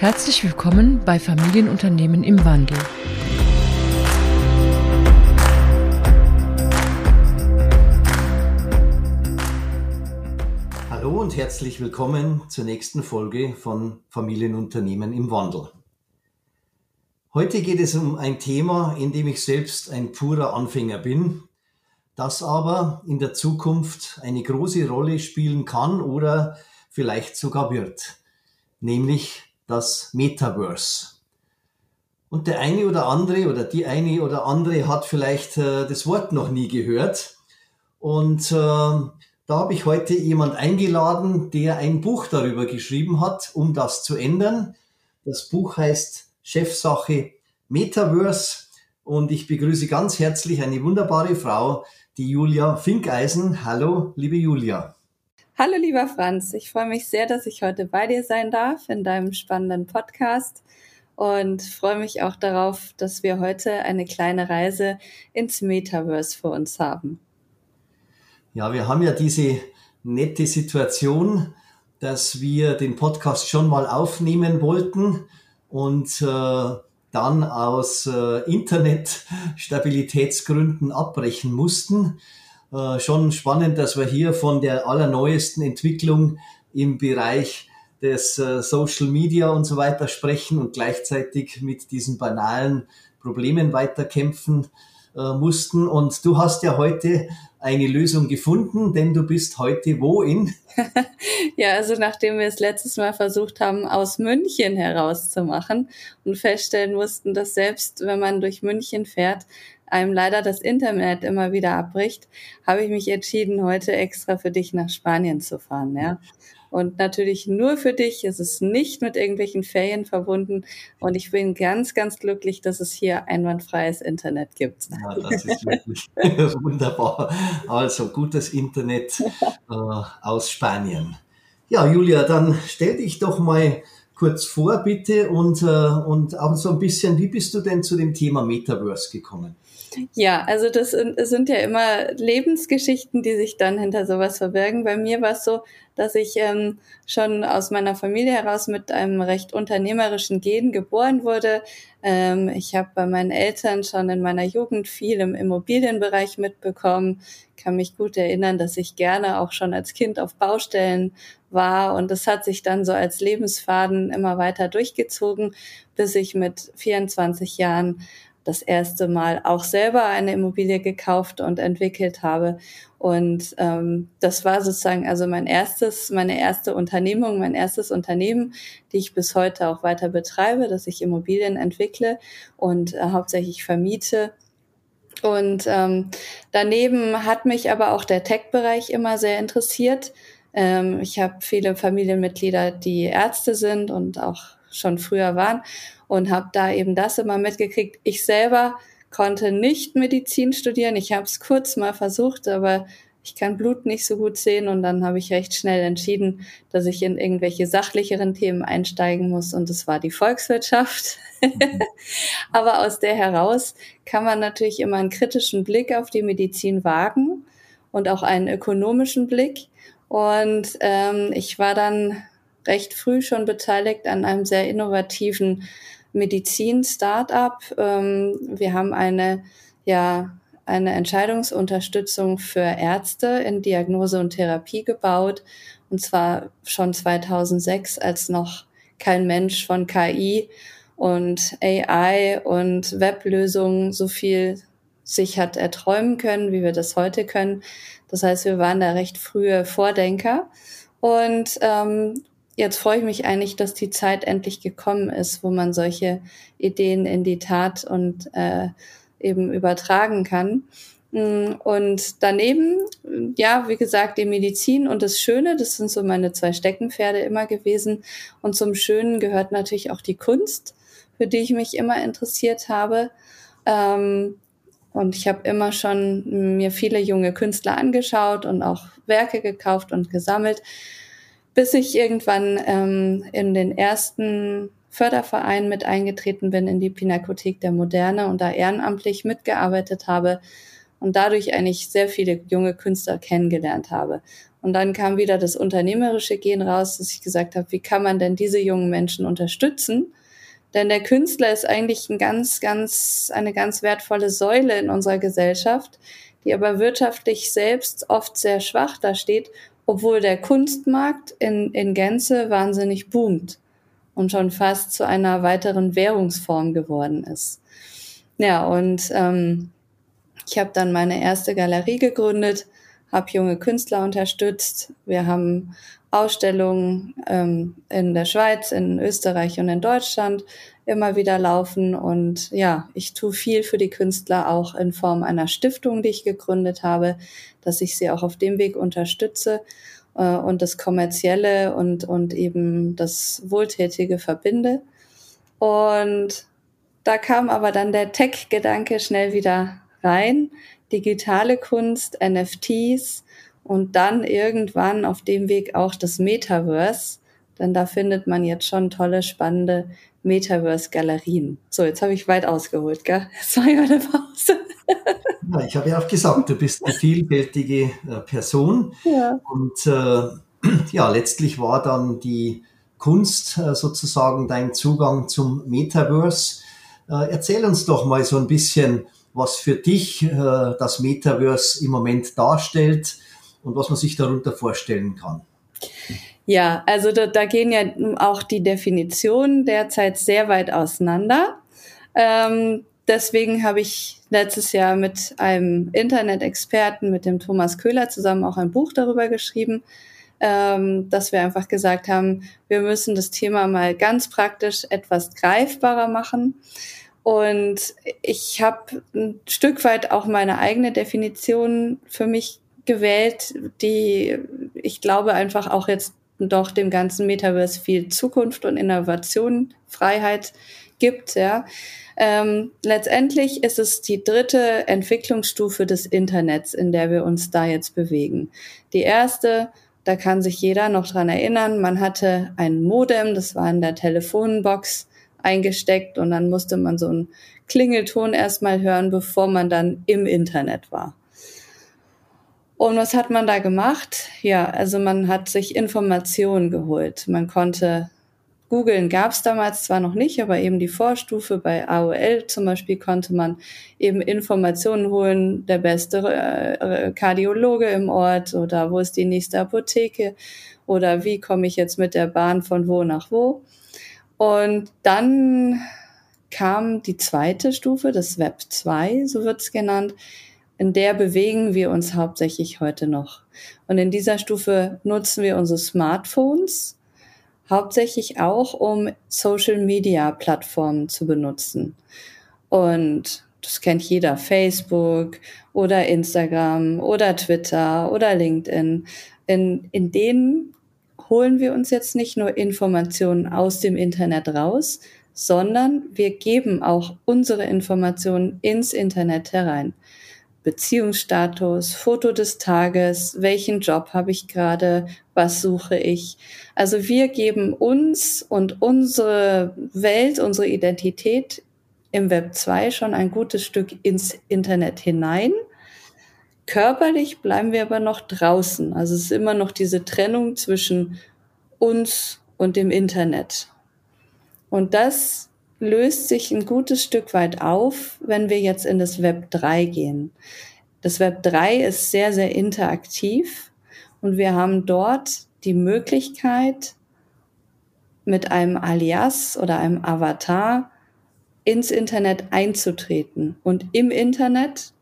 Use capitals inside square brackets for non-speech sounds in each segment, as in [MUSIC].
Herzlich willkommen bei Familienunternehmen im Wandel. Hallo und herzlich willkommen zur nächsten Folge von Familienunternehmen im Wandel. Heute geht es um ein Thema, in dem ich selbst ein purer Anfänger bin, das aber in der Zukunft eine große Rolle spielen kann oder vielleicht sogar wird, nämlich das Metaverse. Und der eine oder andere oder die eine oder andere hat vielleicht äh, das Wort noch nie gehört. Und äh, da habe ich heute jemand eingeladen, der ein Buch darüber geschrieben hat, um das zu ändern. Das Buch heißt Chefsache Metaverse. Und ich begrüße ganz herzlich eine wunderbare Frau, die Julia Finkeisen. Hallo, liebe Julia. Hallo lieber Franz, ich freue mich sehr, dass ich heute bei dir sein darf in deinem spannenden Podcast und freue mich auch darauf, dass wir heute eine kleine Reise ins Metaverse für uns haben. Ja, wir haben ja diese nette Situation, dass wir den Podcast schon mal aufnehmen wollten und äh, dann aus äh, Internetstabilitätsgründen abbrechen mussten. Äh, schon spannend, dass wir hier von der allerneuesten Entwicklung im Bereich des äh, Social Media und so weiter sprechen und gleichzeitig mit diesen banalen Problemen weiterkämpfen äh, mussten. Und du hast ja heute eine Lösung gefunden, denn du bist heute wo in? [LAUGHS] ja, also nachdem wir es letztes Mal versucht haben, aus München herauszumachen und feststellen mussten, dass selbst wenn man durch München fährt, einem leider das Internet immer wieder abbricht, habe ich mich entschieden, heute extra für dich nach Spanien zu fahren, ja. Und natürlich nur für dich. Es ist nicht mit irgendwelchen Ferien verbunden. Und ich bin ganz, ganz glücklich, dass es hier einwandfreies Internet gibt. Ja, das ist wirklich [LAUGHS] wunderbar. Also gutes Internet äh, aus Spanien. Ja, Julia, dann stell dich doch mal kurz vor, bitte, und, äh, und auch so ein bisschen, wie bist du denn zu dem Thema Metaverse gekommen? Ja, also das sind ja immer Lebensgeschichten, die sich dann hinter sowas verbergen. Bei mir war es so, dass ich ähm, schon aus meiner Familie heraus mit einem recht unternehmerischen Gen geboren wurde. Ähm, ich habe bei meinen Eltern schon in meiner Jugend viel im Immobilienbereich mitbekommen. kann mich gut erinnern, dass ich gerne auch schon als Kind auf Baustellen war und das hat sich dann so als Lebensfaden immer weiter durchgezogen, bis ich mit 24 Jahren das erste Mal auch selber eine Immobilie gekauft und entwickelt habe. Und ähm, das war sozusagen also mein erstes, meine erste Unternehmung, mein erstes Unternehmen, die ich bis heute auch weiter betreibe, dass ich Immobilien entwickle und äh, hauptsächlich vermiete. Und ähm, daneben hat mich aber auch der Tech-Bereich immer sehr interessiert. Ähm, ich habe viele Familienmitglieder, die Ärzte sind und auch schon früher waren und habe da eben das immer mitgekriegt. Ich selber konnte nicht Medizin studieren. Ich habe es kurz mal versucht, aber ich kann Blut nicht so gut sehen und dann habe ich recht schnell entschieden, dass ich in irgendwelche sachlicheren Themen einsteigen muss und das war die Volkswirtschaft. [LAUGHS] Aber aus der heraus kann man natürlich immer einen kritischen Blick auf die Medizin wagen und auch einen ökonomischen Blick. Und ähm, ich war dann recht früh schon beteiligt an einem sehr innovativen Medizin-Startup. Ähm, wir haben eine, ja, eine Entscheidungsunterstützung für Ärzte in Diagnose und Therapie gebaut. Und zwar schon 2006, als noch kein Mensch von KI und AI und Weblösungen so viel sich hat erträumen können, wie wir das heute können. Das heißt, wir waren da recht frühe Vordenker. Und ähm, jetzt freue ich mich eigentlich, dass die Zeit endlich gekommen ist, wo man solche Ideen in die Tat und äh, eben übertragen kann. Mm, und daneben, ja, wie gesagt, die Medizin und das Schöne, das sind so meine zwei Steckenpferde immer gewesen. Und zum Schönen gehört natürlich auch die Kunst, für die ich mich immer interessiert habe. Ähm, und ich habe immer schon mir viele junge Künstler angeschaut und auch Werke gekauft und gesammelt bis ich irgendwann ähm, in den ersten Förderverein mit eingetreten bin in die Pinakothek der Moderne und da ehrenamtlich mitgearbeitet habe und dadurch eigentlich sehr viele junge Künstler kennengelernt habe. Und dann kam wieder das unternehmerische Gehen raus, dass ich gesagt habe, wie kann man denn diese jungen Menschen unterstützen? Denn der Künstler ist eigentlich ein ganz, ganz, eine ganz wertvolle Säule in unserer Gesellschaft, die aber wirtschaftlich selbst oft sehr schwach dasteht, obwohl der Kunstmarkt in, in Gänze wahnsinnig boomt und schon fast zu einer weiteren Währungsform geworden ist. Ja, und ähm, ich habe dann meine erste Galerie gegründet, habe junge Künstler unterstützt. Wir haben Ausstellungen ähm, in der Schweiz, in Österreich und in Deutschland immer wieder laufen. Und ja, ich tue viel für die Künstler auch in Form einer Stiftung, die ich gegründet habe, dass ich sie auch auf dem Weg unterstütze äh, und das Kommerzielle und, und eben das Wohltätige verbinde. Und da kam aber dann der Tech-Gedanke schnell wieder rein. Digitale Kunst, NFTs, und dann irgendwann auf dem Weg auch das Metaverse, denn da findet man jetzt schon tolle, spannende Metaverse-Galerien. So, jetzt habe ich weit ausgeholt, gell? Jetzt war ich eine Pause. Ja, ich habe ja auch gesagt, du bist eine vielfältige äh, Person. Ja. Und äh, [CLEARS THROAT] ja, letztlich war dann die Kunst äh, sozusagen dein Zugang zum Metaverse. Äh, erzähl uns doch mal so ein bisschen, was für dich das Metaverse im Moment darstellt und was man sich darunter vorstellen kann. Ja, also da, da gehen ja auch die Definitionen derzeit sehr weit auseinander. Ähm, deswegen habe ich letztes Jahr mit einem Internet-Experten, mit dem Thomas Köhler zusammen auch ein Buch darüber geschrieben, ähm, dass wir einfach gesagt haben, wir müssen das Thema mal ganz praktisch etwas greifbarer machen. Und ich habe ein Stück weit auch meine eigene Definition für mich gewählt, die ich glaube einfach auch jetzt doch dem ganzen Metaverse viel Zukunft und Innovation, Freiheit gibt, ja. Ähm, letztendlich ist es die dritte Entwicklungsstufe des Internets, in der wir uns da jetzt bewegen. Die erste, da kann sich jeder noch dran erinnern, man hatte ein Modem, das war in der Telefonbox eingesteckt und dann musste man so einen Klingelton erstmal hören, bevor man dann im Internet war. Und was hat man da gemacht? Ja, also man hat sich Informationen geholt. Man konnte googeln, gab es damals zwar noch nicht, aber eben die Vorstufe bei AOL zum Beispiel konnte man eben Informationen holen, der beste äh, Kardiologe im Ort oder wo ist die nächste Apotheke oder wie komme ich jetzt mit der Bahn von wo nach wo. Und dann kam die zweite Stufe, das Web 2, so wird es genannt, in der bewegen wir uns hauptsächlich heute noch. Und in dieser Stufe nutzen wir unsere Smartphones hauptsächlich auch, um Social-Media-Plattformen zu benutzen. Und das kennt jeder, Facebook oder Instagram oder Twitter oder LinkedIn. In, in denen holen wir uns jetzt nicht nur Informationen aus dem Internet raus, sondern wir geben auch unsere Informationen ins Internet herein. Beziehungsstatus, Foto des Tages, welchen Job habe ich gerade, was suche ich. Also wir geben uns und unsere Welt, unsere Identität im Web 2 schon ein gutes Stück ins Internet hinein. Körperlich bleiben wir aber noch draußen. Also es ist immer noch diese Trennung zwischen uns und dem Internet. Und das löst sich ein gutes Stück weit auf, wenn wir jetzt in das Web 3 gehen. Das Web 3 ist sehr, sehr interaktiv und wir haben dort die Möglichkeit, mit einem Alias oder einem Avatar ins Internet einzutreten und im Internet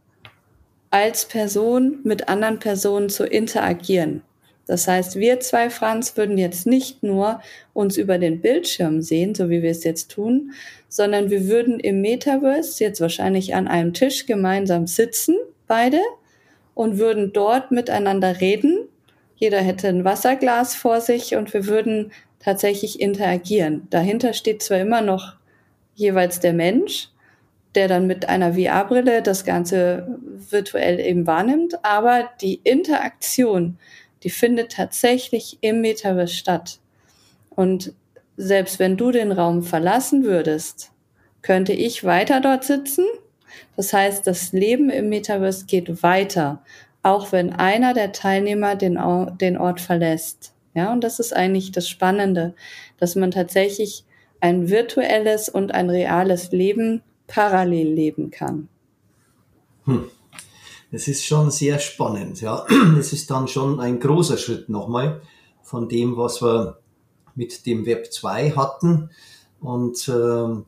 als Person mit anderen Personen zu interagieren. Das heißt, wir zwei, Franz, würden jetzt nicht nur uns über den Bildschirm sehen, so wie wir es jetzt tun, sondern wir würden im Metaverse jetzt wahrscheinlich an einem Tisch gemeinsam sitzen, beide, und würden dort miteinander reden. Jeder hätte ein Wasserglas vor sich und wir würden tatsächlich interagieren. Dahinter steht zwar immer noch jeweils der Mensch, der dann mit einer VR-Brille das Ganze virtuell eben wahrnimmt, aber die Interaktion die findet tatsächlich im Metaverse statt. Und selbst wenn du den Raum verlassen würdest, könnte ich weiter dort sitzen. Das heißt, das Leben im Metaverse geht weiter, auch wenn einer der Teilnehmer den, den Ort verlässt. Ja, und das ist eigentlich das Spannende, dass man tatsächlich ein virtuelles und ein reales Leben parallel leben kann. Hm. Das ist schon sehr spannend, ja. [CLEARS THROAT] Es ist dann schon ein großer Schritt nochmal von dem, was wir mit dem Web 2 hatten. Und ähm,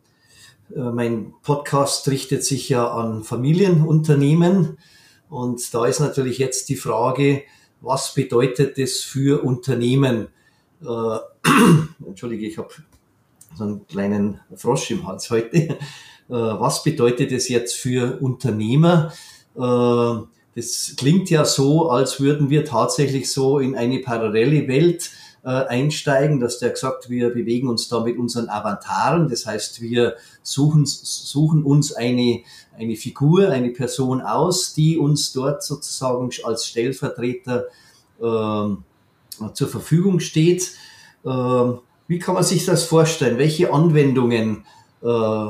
äh, mein Podcast richtet sich ja an Familienunternehmen. Und da ist natürlich jetzt die Frage, was bedeutet das für Unternehmen? Äh, [CLEARS THROAT] Entschuldige, ich habe so einen kleinen Frosch im Hals heute. Äh, was bedeutet es jetzt für Unternehmer? Äh, das klingt ja so, als würden wir tatsächlich so in eine parallele Welt äh, einsteigen, dass der gesagt, wir bewegen uns da mit unseren Avataren. Das heißt, wir suchen, suchen uns eine, eine Figur, eine Person aus, die uns dort sozusagen als Stellvertreter äh, zur Verfügung steht. Äh, wie kann man sich das vorstellen? Welche Anwendungen äh,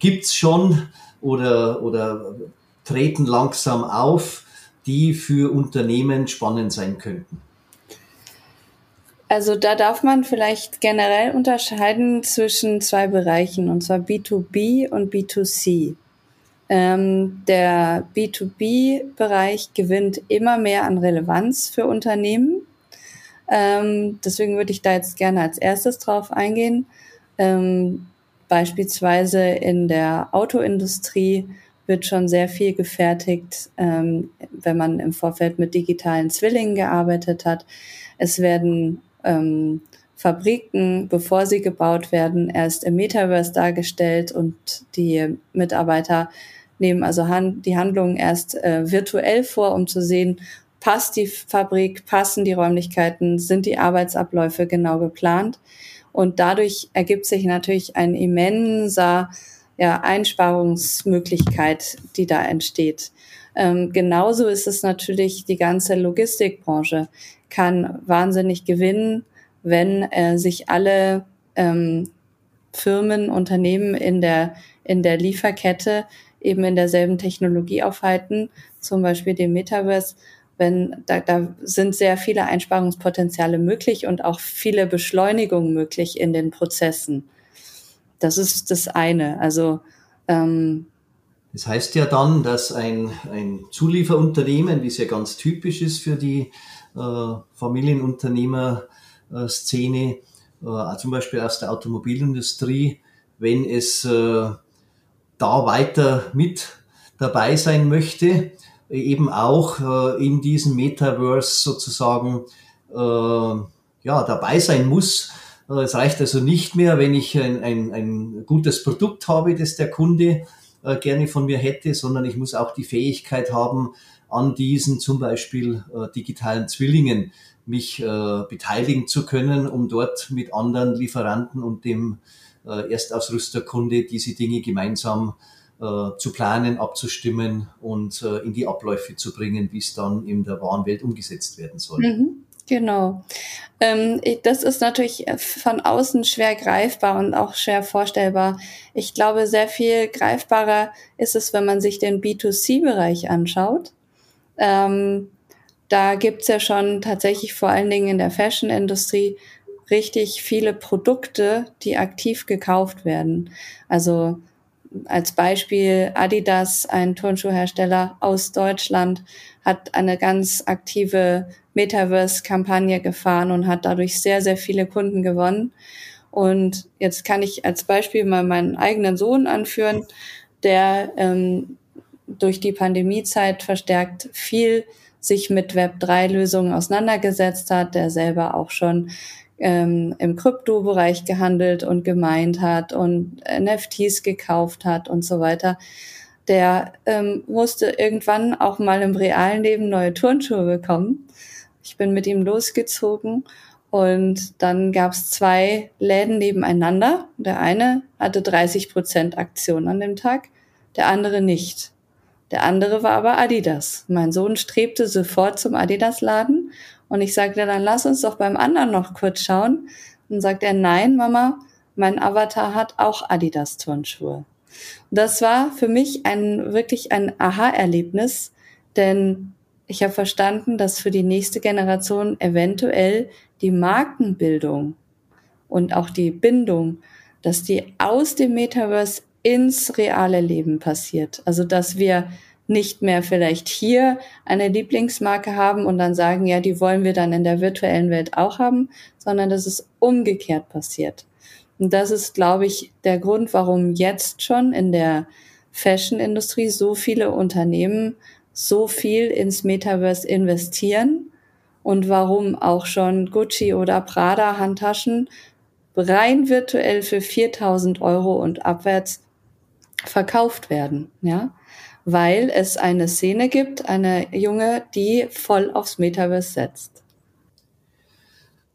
gibt's schon oder, oder treten langsam auf, die für Unternehmen spannend sein könnten? Also da darf man vielleicht generell unterscheiden zwischen zwei Bereichen, und zwar B2B und B2C. Ähm, der B2B-Bereich gewinnt immer mehr an Relevanz für Unternehmen. Ähm, deswegen würde ich da jetzt gerne als erstes drauf eingehen. Ähm, beispielsweise in der Autoindustrie wird schon sehr viel gefertigt, ähm, wenn man im Vorfeld mit digitalen Zwillingen gearbeitet hat. Es werden ähm, Fabriken, bevor sie gebaut werden, erst im Metaverse dargestellt und die Mitarbeiter nehmen also hand, die Handlungen erst äh, virtuell vor, um zu sehen, passt die Fabrik, passen die Räumlichkeiten, sind die Arbeitsabläufe genau geplant. Und dadurch ergibt sich natürlich ein immenser ja, Einsparungsmöglichkeit, die da entsteht. Ähm, genauso ist es natürlich die ganze Logistikbranche kann wahnsinnig gewinnen, wenn äh, sich alle ähm, Firmen, Unternehmen in der, in der Lieferkette eben in derselben Technologie aufhalten, zum Beispiel dem Metaverse. Wenn, da, da sind sehr viele Einsparungspotenziale möglich und auch viele Beschleunigungen möglich in den Prozessen. Das ist das eine. Also ähm, das heißt ja dann, dass ein, ein Zulieferunternehmen, wie es ja ganz typisch ist für die äh, Familienunternehmer-Szene, äh, zum Beispiel aus der Automobilindustrie, wenn es äh, da weiter mit dabei sein möchte, eben auch äh, in diesem Metaverse sozusagen äh, ja, dabei sein muss. Es reicht also nicht mehr, wenn ich ein, ein, ein gutes Produkt habe, das der Kunde äh, gerne von mir hätte, sondern ich muss auch die Fähigkeit haben, an diesen zum Beispiel äh, digitalen Zwillingen mich äh, beteiligen zu können, um dort mit anderen Lieferanten und dem Erstausrüsterkunde diese Dinge gemeinsam zu planen, abzustimmen und in die Abläufe zu bringen, wie es dann in der wahren Welt umgesetzt werden soll. Mhm. Genau. Ähm, das ist natürlich von außen schwer greifbar und auch schwer vorstellbar. Ich glaube, sehr viel greifbarer ist es, wenn man sich den B2C-Bereich anschaut. Ähm, da gibt's ja schon tatsächlich vor allen Dingen in der Fashion-Industrie richtig viele Produkte, die aktiv gekauft werden. Also als Beispiel Adidas, ein Turnschuhhersteller aus Deutschland, hat eine ganz aktive Metaverse-Kampagne gefahren und hat dadurch sehr, sehr viele Kunden gewonnen. Und jetzt kann ich als Beispiel mal meinen eigenen Sohn anführen, der ähm, durch die Pandemiezeit verstärkt viel sich mit Web3-Lösungen auseinandergesetzt hat, der selber auch schon ähm, im Kryptobereich gehandelt und gemeint hat und NFTs gekauft hat und so weiter. Der ähm, musste irgendwann auch mal im realen Leben neue Turnschuhe bekommen. Ich bin mit ihm losgezogen und dann gab es zwei Läden nebeneinander. Der eine hatte 30 Prozent Aktion an dem Tag, der andere nicht. Der andere war aber Adidas. Mein Sohn strebte sofort zum Adidas-Laden und ich sagte dann, lass uns doch beim anderen noch kurz schauen. Und sagt er, nein, Mama, mein Avatar hat auch Adidas-Turnschuhe. Das war für mich ein wirklich ein Aha-Erlebnis, denn ich habe verstanden, dass für die nächste Generation eventuell die Markenbildung und auch die Bindung, dass die aus dem Metaverse ins reale Leben passiert. Also dass wir nicht mehr vielleicht hier eine Lieblingsmarke haben und dann sagen, ja, die wollen wir dann in der virtuellen Welt auch haben, sondern dass es umgekehrt passiert. Und das ist, glaube ich, der Grund, warum jetzt schon in der Fashion-Industrie so viele Unternehmen so viel ins Metaverse investieren und warum auch schon Gucci oder Prada Handtaschen rein virtuell für 4000 Euro und abwärts verkauft werden, ja, weil es eine Szene gibt, eine Junge, die voll aufs Metaverse setzt.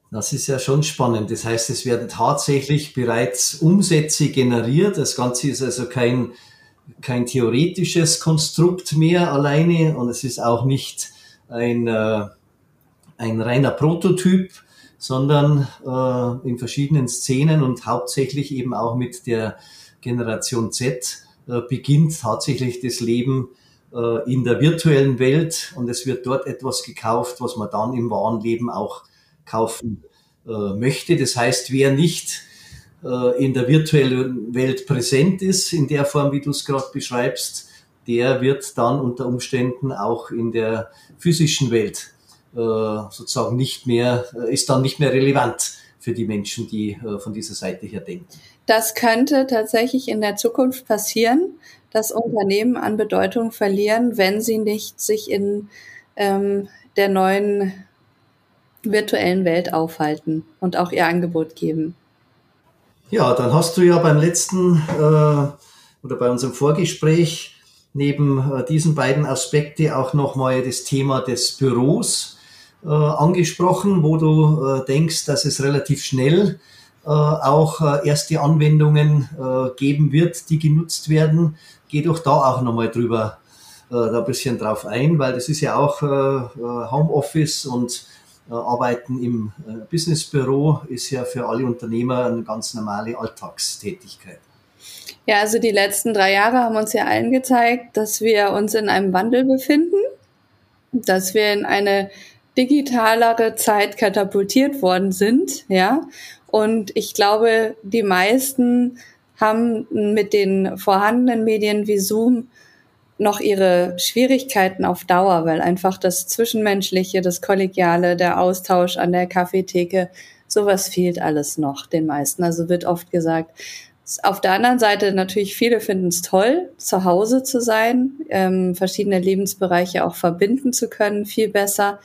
Das ist ja schon spannend. Das heißt, es werden tatsächlich bereits Umsätze generiert. Das Ganze ist also kein, kein theoretisches Konstrukt mehr alleine und es ist auch nicht ein, äh, ein reiner Prototyp, sondern äh, in verschiedenen Szenen und hauptsächlich eben auch mit der Generation Z beginnt tatsächlich das Leben äh, in der virtuellen Welt und es wird dort etwas gekauft, was man dann im wahren Leben auch kaufen äh, möchte. Das heißt, wer nicht äh, in der virtuellen Welt präsent ist, in der Form, wie du es gerade beschreibst, der wird dann unter Umständen auch in der physischen Welt äh, sozusagen nicht mehr, äh, ist dann nicht mehr relevant für die Menschen, die äh, von dieser Seite her denken. Das könnte tatsächlich in der Zukunft passieren, dass Unternehmen an Bedeutung verlieren, wenn sie nicht sich in ähm, der neuen virtuellen Welt aufhalten und auch ihr Angebot geben. Ja, dann hast du ja beim letzten äh, oder bei unserem Vorgespräch neben äh, diesen beiden Aspekte auch nochmal das Thema des Büros äh, angesprochen, wo du äh, denkst, dass es relativ schnell auch äh, erste Anwendungen äh, geben wird, die genutzt werden. Geh doch da auch nochmal drüber da ein bisschen drauf ein, weil das ist ja auch Homeoffice und Arbeiten im Businessbüro ist ja für alle Unternehmer eine ganz normale Alltagstätigkeit. Ja, also die letzten drei Jahre haben uns ja allen gezeigt, dass wir uns in einem Wandel befinden, dass wir in eine digitalere Zeit katapultiert worden sind, ja, und ich glaube, die meisten haben mit den vorhandenen Medien wie Zoom noch ihre Schwierigkeiten auf Dauer, weil einfach das Zwischenmenschliche, das Kollegiale, der Austausch an der Kaffeetheke, sowas fehlt alles noch den meisten. Also wird oft gesagt. Auf der anderen Seite natürlich viele finden es toll, zu Hause zu sein, ähm, verschiedene Lebensbereiche auch verbinden zu können, viel besser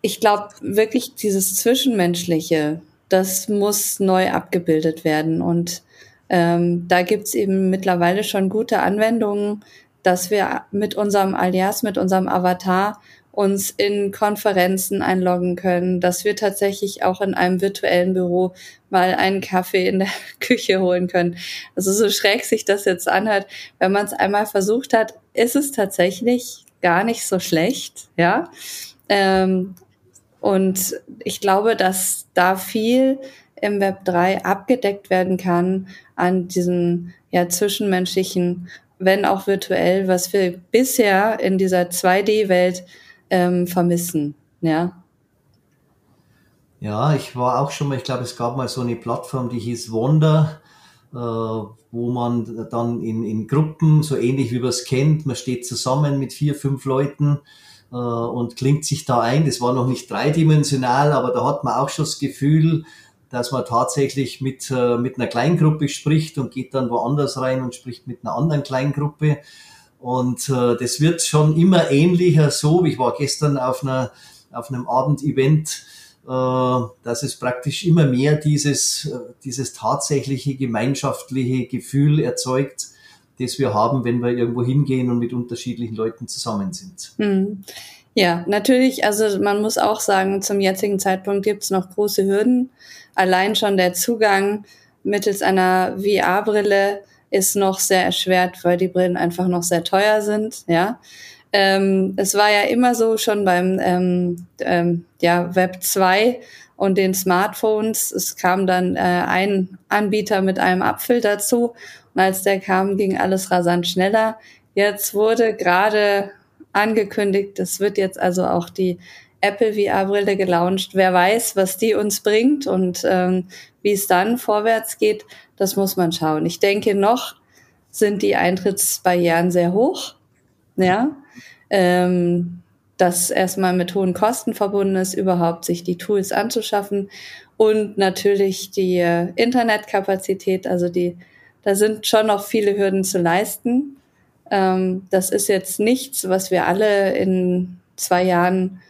ich glaube wirklich dieses Zwischenmenschliche, das muss neu abgebildet werden. Und ähm, da gibt's eben mittlerweile schon gute Anwendungen, dass wir mit unserem Alias, mit unserem Avatar uns in Konferenzen einloggen können, dass wir tatsächlich auch in einem virtuellen Büro mal einen Kaffee in der [LAUGHS] Küche holen können. Also so schräg sich das jetzt anhört, wenn man es einmal versucht hat, ist es tatsächlich gar nicht so schlecht, ja. Ähm, und ich glaube, dass da viel im Web 3 abgedeckt werden kann an diesen ja, zwischenmenschlichen, wenn auch virtuell, was wir bisher in dieser 2D-Welt ähm, vermissen. Ja. Ja, ich war auch schon mal, ich glaube, es gab mal so eine Plattform, die hieß Wonder, äh, wo man dann in, in Gruppen, so ähnlich wie man es kennt, man steht zusammen mit vier, fünf Leuten äh, und klingt sich da ein. Das war noch nicht dreidimensional, aber da hat man auch schon das Gefühl, dass man tatsächlich mit, äh, mit einer Kleingruppe spricht und geht dann woanders rein und spricht mit einer anderen Kleingruppe. Und äh, das wird schon immer ähnlicher so. Ich war gestern auf, einer, auf einem Abendevent, äh, dass es praktisch immer mehr dieses, äh, dieses tatsächliche gemeinschaftliche Gefühl erzeugt, das wir haben, wenn wir irgendwo hingehen und mit unterschiedlichen Leuten zusammen sind. Hm. Ja, natürlich, also man muss auch sagen, zum jetzigen Zeitpunkt gibt es noch große Hürden. Allein schon der Zugang mittels einer VR-Brille ist noch sehr erschwert, weil die Brillen einfach noch sehr teuer sind, ja. Ähm, es war ja immer so schon beim ähm, ähm, ja, Web 2 und den Smartphones. Es kam dann äh, ein Anbieter mit einem Apfel dazu als der kam, ging alles rasant schneller. Jetzt wurde gerade angekündigt. Es wird jetzt also auch die Apple VR-Brille gelauncht. Wer weiß, was die uns bringt und ähm, wie es dann vorwärts geht, das muss man schauen. Ich denke, noch sind die Eintrittsbarrieren sehr hoch. Ja, ähm, das erstmal mit hohen Kosten verbunden ist, überhaupt sich die Tools anzuschaffen und natürlich die äh, Internetkapazität. Also die, da sind schon noch viele Hürden zu leisten. Ähm, das ist jetzt nichts, was wir alle in zwei Jahren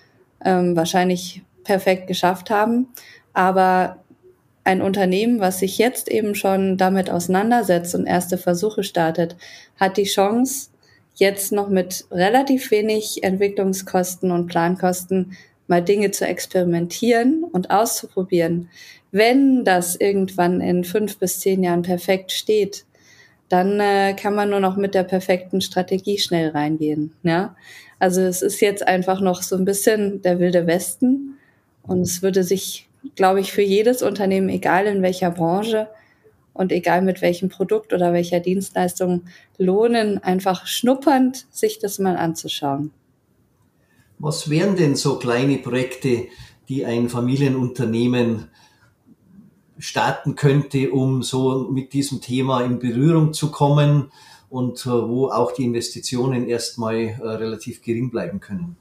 ähm, wahrscheinlich perfekt geschafft haben. Aber ein Unternehmen, was sich jetzt eben schon damit auseinandersetzt und erste Versuche startet, hat die Chance, jetzt noch mit relativ wenig Entwicklungskosten und Plankosten mal Dinge zu experimentieren und auszuprobieren. Wenn das irgendwann in fünf bis zehn Jahren perfekt steht, dann äh, kann man nur noch mit der perfekten Strategie schnell reingehen. Ja? Also es ist jetzt einfach noch so ein bisschen der wilde Westen und es würde sich, glaube ich, für jedes Unternehmen, egal in welcher Branche und egal mit welchem Produkt oder welcher Dienstleistung, lohnen, einfach schnuppernd sich das mal anzuschauen. Was wären denn so kleine Projekte, die ein Familienunternehmen starten könnte, um so mit diesem Thema in Berührung zu kommen und äh, wo auch die Investitionen erstmal äh, relativ gering bleiben können?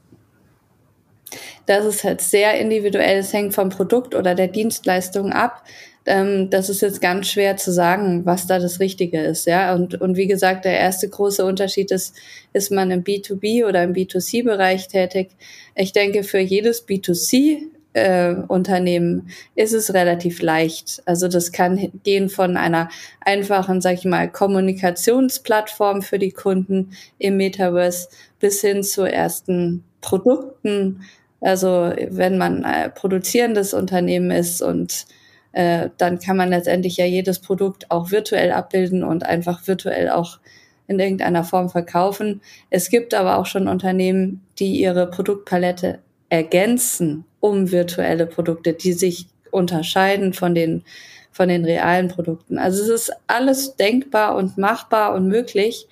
Das ist halt sehr individuell. Es hängt vom Produkt oder der Dienstleistung ab. Ähm, das ist jetzt ganz schwer zu sagen, was da das Richtige ist. Ja, und, und wie gesagt, der erste große Unterschied ist, ist man im B2B oder im B2C-Bereich tätig. Ich denke, für jedes B2C äh, Unternehmen ist es relativ leicht. Also das kann gehen von einer einfachen, sag ich mal, Kommunikationsplattform für die Kunden im Metaverse bis hin zu ersten Produkten. Also wenn man ein produzierendes Unternehmen ist und äh, dann kann man letztendlich ja jedes Produkt auch virtuell abbilden und einfach virtuell auch in irgendeiner Form verkaufen. Es gibt aber auch schon Unternehmen, die ihre Produktpalette ergänzen um virtuelle Produkte, die sich unterscheiden von den, von den realen Produkten. Also es ist alles denkbar und machbar und möglich.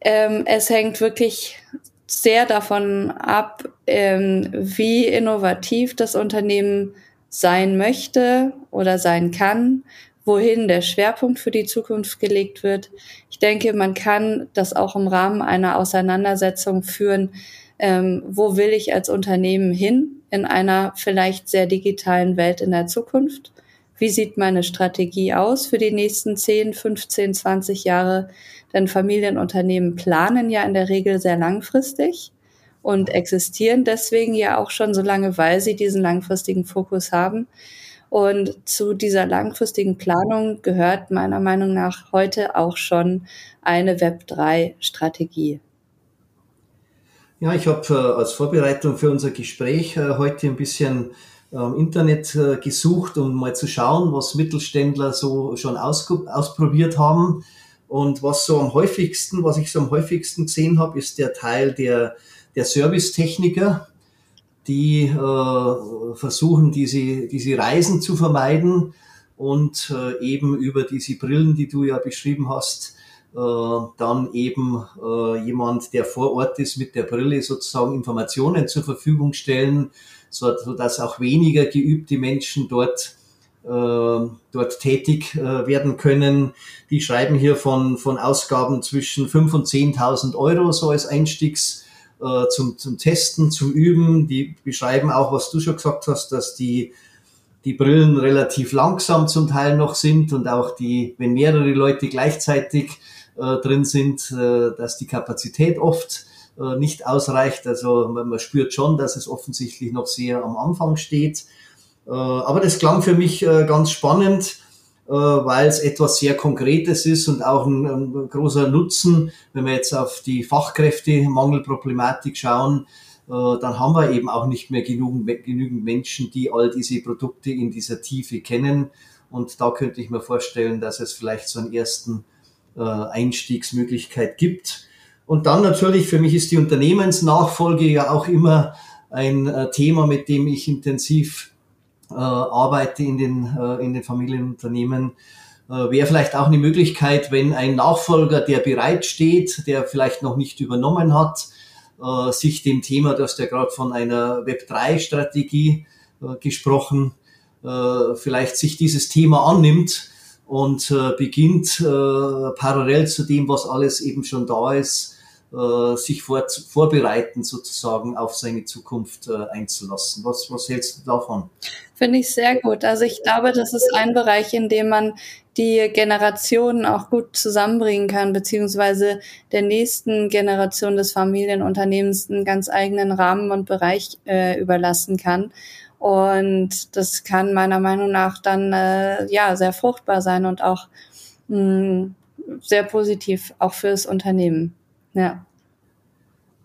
Ähm, es hängt wirklich sehr davon ab, ähm, wie innovativ das Unternehmen sein möchte oder sein kann, wohin der Schwerpunkt für die Zukunft gelegt wird. Ich denke, man kann das auch im Rahmen einer Auseinandersetzung führen, ähm, wo will ich als Unternehmen hin in einer vielleicht sehr digitalen Welt in der Zukunft? Wie sieht meine Strategie aus für die nächsten 10, 15, 20 Jahre? Denn Familienunternehmen planen ja in der Regel sehr langfristig und existieren deswegen ja auch schon so lange, weil sie diesen langfristigen Fokus haben. Und zu dieser langfristigen Planung gehört meiner Meinung nach heute auch schon eine Web3-Strategie. Ja, ich habe äh, als Vorbereitung für unser Gespräch äh, heute ein bisschen im Internet äh, gesucht, um mal zu schauen, was Mittelständler so schon ausprobiert haben. Und was so am häufigsten, was ich so am häufigsten gesehen habe, ist der Teil der der Servicetechniker, die äh, versuchen, diese, diese Reisen zu vermeiden und äh, eben über diese Brillen, die du ja beschrieben hast, äh, dann eben äh, jemand, der vor Ort ist, mit der Brille sozusagen Informationen zur Verfügung stellen, so, dass auch weniger geübte Menschen dort äh, dort tätig äh, werden können. Die schreiben hier von, von Ausgaben zwischen 5.000 und 10.000 Euro so als Einstiegs äh, zum, zum Testen, zum Üben. Die beschreiben auch, was du schon gesagt hast, dass die, die Brillen relativ langsam zum Teil noch sind und auch die, wenn mehrere Leute gleichzeitig äh, drin sind, äh, dass die Kapazität oft äh, nicht ausreicht. Also man, man, spürt schon, dass es offensichtlich noch sehr am Anfang steht. Äh, aber das klang für mich äh, ganz spannend weil es etwas sehr Konkretes ist und auch ein, ein, großer Nutzen, wenn wir jetzt auf die Fachkräftemangelproblematik schauen, äh, dann haben wir eben auch nicht mehr genügend, genügend Menschen, die all diese Produkte in dieser Tiefe kennen. Und da könnte ich mir vorstellen, dass es vielleicht so einen ersten äh, Einstiegsmöglichkeit gibt. Und dann natürlich, für mich ist die Unternehmensnachfolge ja auch immer ein Thema, mit dem ich intensiv äh, arbeite in den, äh, in den Familienunternehmen. Äh, Wäre vielleicht auch eine Möglichkeit, wenn ein Nachfolger, der bereitsteht, der vielleicht noch nicht übernommen hat, äh, sich dem Thema, dass der gerade von einer Web3-Strategie äh, gesprochen, äh, vielleicht sich dieses Thema annimmt und äh, beginnt äh, parallel zu dem, was alles eben schon da ist, äh, sich vor, vorbereiten sozusagen auf seine Zukunft äh, einzulassen. Was, was hältst du davon? Finde ich sehr gut. Also ich glaube, das ist ein Bereich, in dem man die Generationen auch gut zusammenbringen kann, beziehungsweise der nächsten Generation des Familienunternehmens einen ganz eigenen Rahmen und Bereich äh, überlassen kann. Und das kann meiner Meinung nach dann äh, ja sehr fruchtbar sein und auch mh, hm, sehr positiv auch fürs Unternehmen. Ja.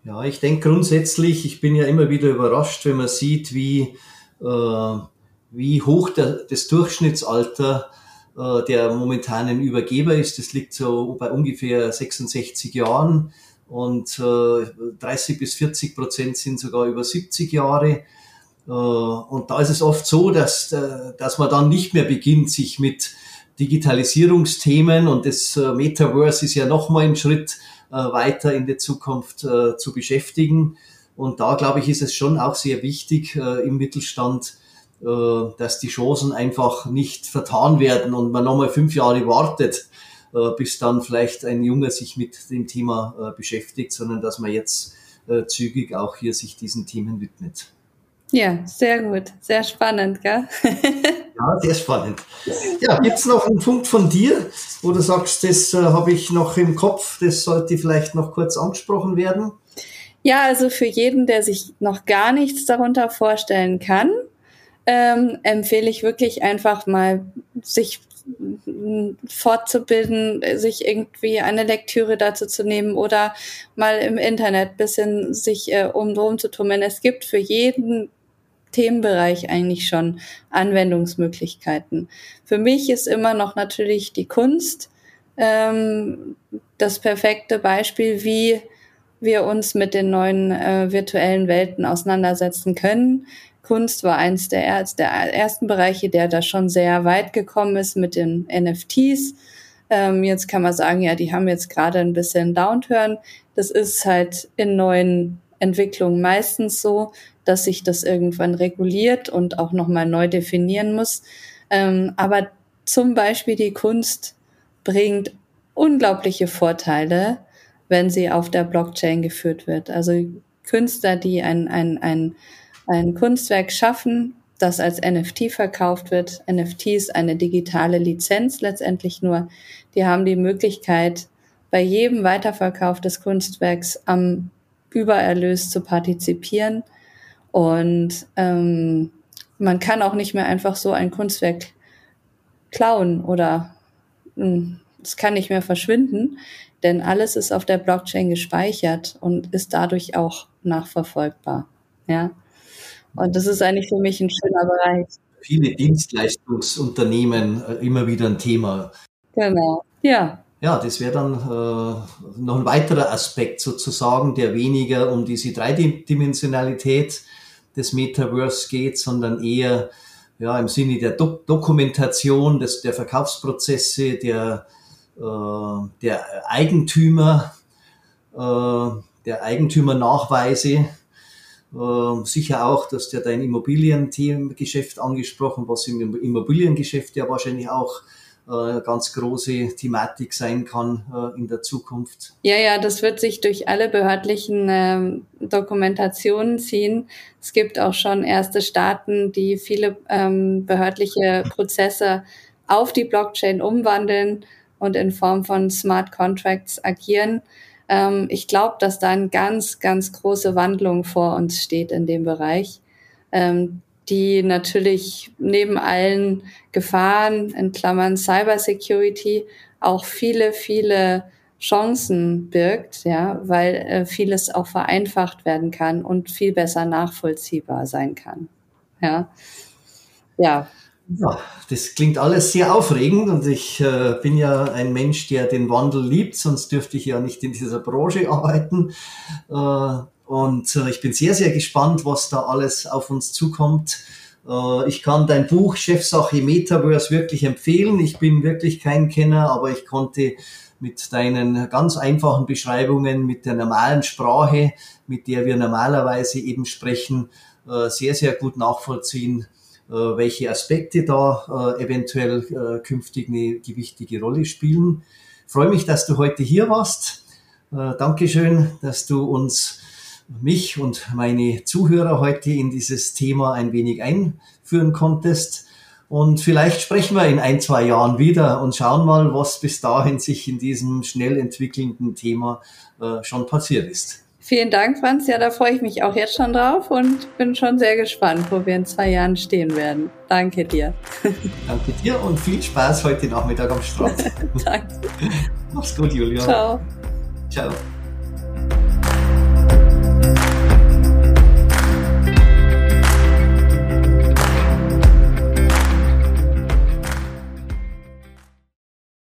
Ja, ich denke grundsätzlich, ich bin ja immer wieder überrascht, wenn man sieht, wie, äh, wie hoch der, das Durchschnittsalter äh, der momentanen Übergeber ist. Das liegt so bei ungefähr 66 Jahren und äh, 30 bis 40 Prozent sind sogar über 70 Jahre. Äh, und da ist es oft so, dass, äh, dass man dann nicht mehr beginnt, sich mit Digitalisierungsthemen und das äh, Metaverse ist ja nochmal ein Schritt äh, weiter in der Zukunft äh, zu beschäftigen. Und da, glaube ich, ist es schon auch sehr wichtig im Mittelstand, dass die Chancen einfach nicht vertan werden und man nochmal fünf Jahre wartet, bis dann vielleicht ein Junger sich mit dem Thema beschäftigt, sondern dass man jetzt zügig auch hier sich diesen Themen widmet. Ja, sehr gut. Sehr spannend, gell? [LAUGHS] ja, sehr spannend. Ja, gibt's noch einen Punkt von dir, wo du sagst, das äh, habe ich noch im Kopf, das sollte vielleicht noch kurz angesprochen werden? Ja, also für jeden, der sich noch gar nichts darunter vorstellen kann, ähm, empfehle ich wirklich einfach mal, sich fortzubilden, sich irgendwie eine Lektüre dazu zu nehmen oder mal im Internet bisschen sich äh, um drum zu tummeln. Es gibt für jeden Themenbereich eigentlich schon Anwendungsmöglichkeiten. Für mich ist immer noch natürlich die Kunst ähm, das perfekte Beispiel, wie wir uns mit den neuen äh, virtuellen Welten auseinandersetzen können. Kunst war eins der, der ersten Bereiche, der da schon sehr weit gekommen ist mit den NFTs. Ähm, jetzt kann man sagen, ja, die haben jetzt gerade ein bisschen Downturn. Das ist halt in neuen Entwicklungen meistens so, dass sich das irgendwann reguliert und auch nochmal neu definieren muss. Ähm, aber zum Beispiel die Kunst bringt unglaubliche Vorteile, wenn sie auf der Blockchain geführt wird. Also Künstler, die ein, ein, ein, ein Kunstwerk schaffen, das als NFT verkauft wird. NFT ist eine digitale Lizenz letztendlich nur. Die haben die Möglichkeit, bei jedem Weiterverkauf des Kunstwerks am Übererlös zu partizipieren. Und ähm, man kann auch nicht mehr einfach so ein Kunstwerk klauen oder hm, es kann nicht mehr verschwinden, denn alles ist auf der Blockchain gespeichert und ist dadurch auch nachverfolgbar. Ja. Und das ist eigentlich für mich ein schöner Bereich. Viele Dienstleistungsunternehmen äh, immer wieder ein Thema. Genau. Ja. Ja, das wäre dann äh, noch ein weiterer Aspekt sozusagen, der weniger um diese Dreidimensionalität des Metaverse geht, sondern eher ja, im Sinne der Do Dokumentation des, der Verkaufsprozesse, der, äh, der Eigentümer, äh, der Eigentümernachweise. Äh, sicher auch, dass der dein Immobiliengeschäft angesprochen, was im Immobiliengeschäft ja wahrscheinlich auch äh, ganz große Thematik sein kann äh, in der Zukunft. Ja, ja, das wird sich durch alle behördlichen ähm, Dokumentationen ziehen. Es gibt auch schon erste Staaten, die viele ähm, behördliche Prozesse auf die Blockchain umwandeln und in Form von Smart Contracts agieren. Ähm, ich glaube, dass da eine ganz, ganz große Wandlung vor uns steht in dem Bereich. Ähm, die natürlich neben allen Gefahren, in Klammern Cybersecurity, auch viele, viele Chancen birgt, ja, weil äh, vieles auch vereinfacht werden kann und viel besser nachvollziehbar sein kann. Ja. Ja. Ja, das klingt alles sehr aufregend und ich äh, bin ja ein Mensch, der den Wandel liebt, sonst dürfte ich ja nicht in dieser Branche arbeiten. Äh, und äh, ich bin sehr, sehr gespannt, was da alles auf uns zukommt. Äh, Äh, ich kann dein Buch Chefsache Metaverse wirklich empfehlen. Ich bin wirklich kein Kenner, aber ich konnte mit deinen ganz einfachen Beschreibungen, mit der normalen Sprache, mit der wir normalerweise eben sprechen, äh, sehr, sehr gut nachvollziehen, äh, welche Aspekte da eventuell künftig eine gewichtige Rolle spielen. Ich freue mich, dass du heute hier warst. Dankeschön, dass du uns mich und meine Zuhörer heute in dieses Thema ein wenig einführen konntest. Und vielleicht sprechen wir in ein, zwei Jahren wieder und schauen mal, was bis dahin sich in diesem schnell entwickelnden Thema äh, schon passiert ist. Vielen Dank, Franz. Ja, da freue ich mich auch jetzt schon drauf und bin schon sehr gespannt, wo wir in zwei Jahren stehen werden. Danke dir. [LAUGHS] Danke dir und viel Spaß heute Nachmittag am Strand. [LAUGHS] Danke. Mach's gut, Julia. Ciao. Ciao.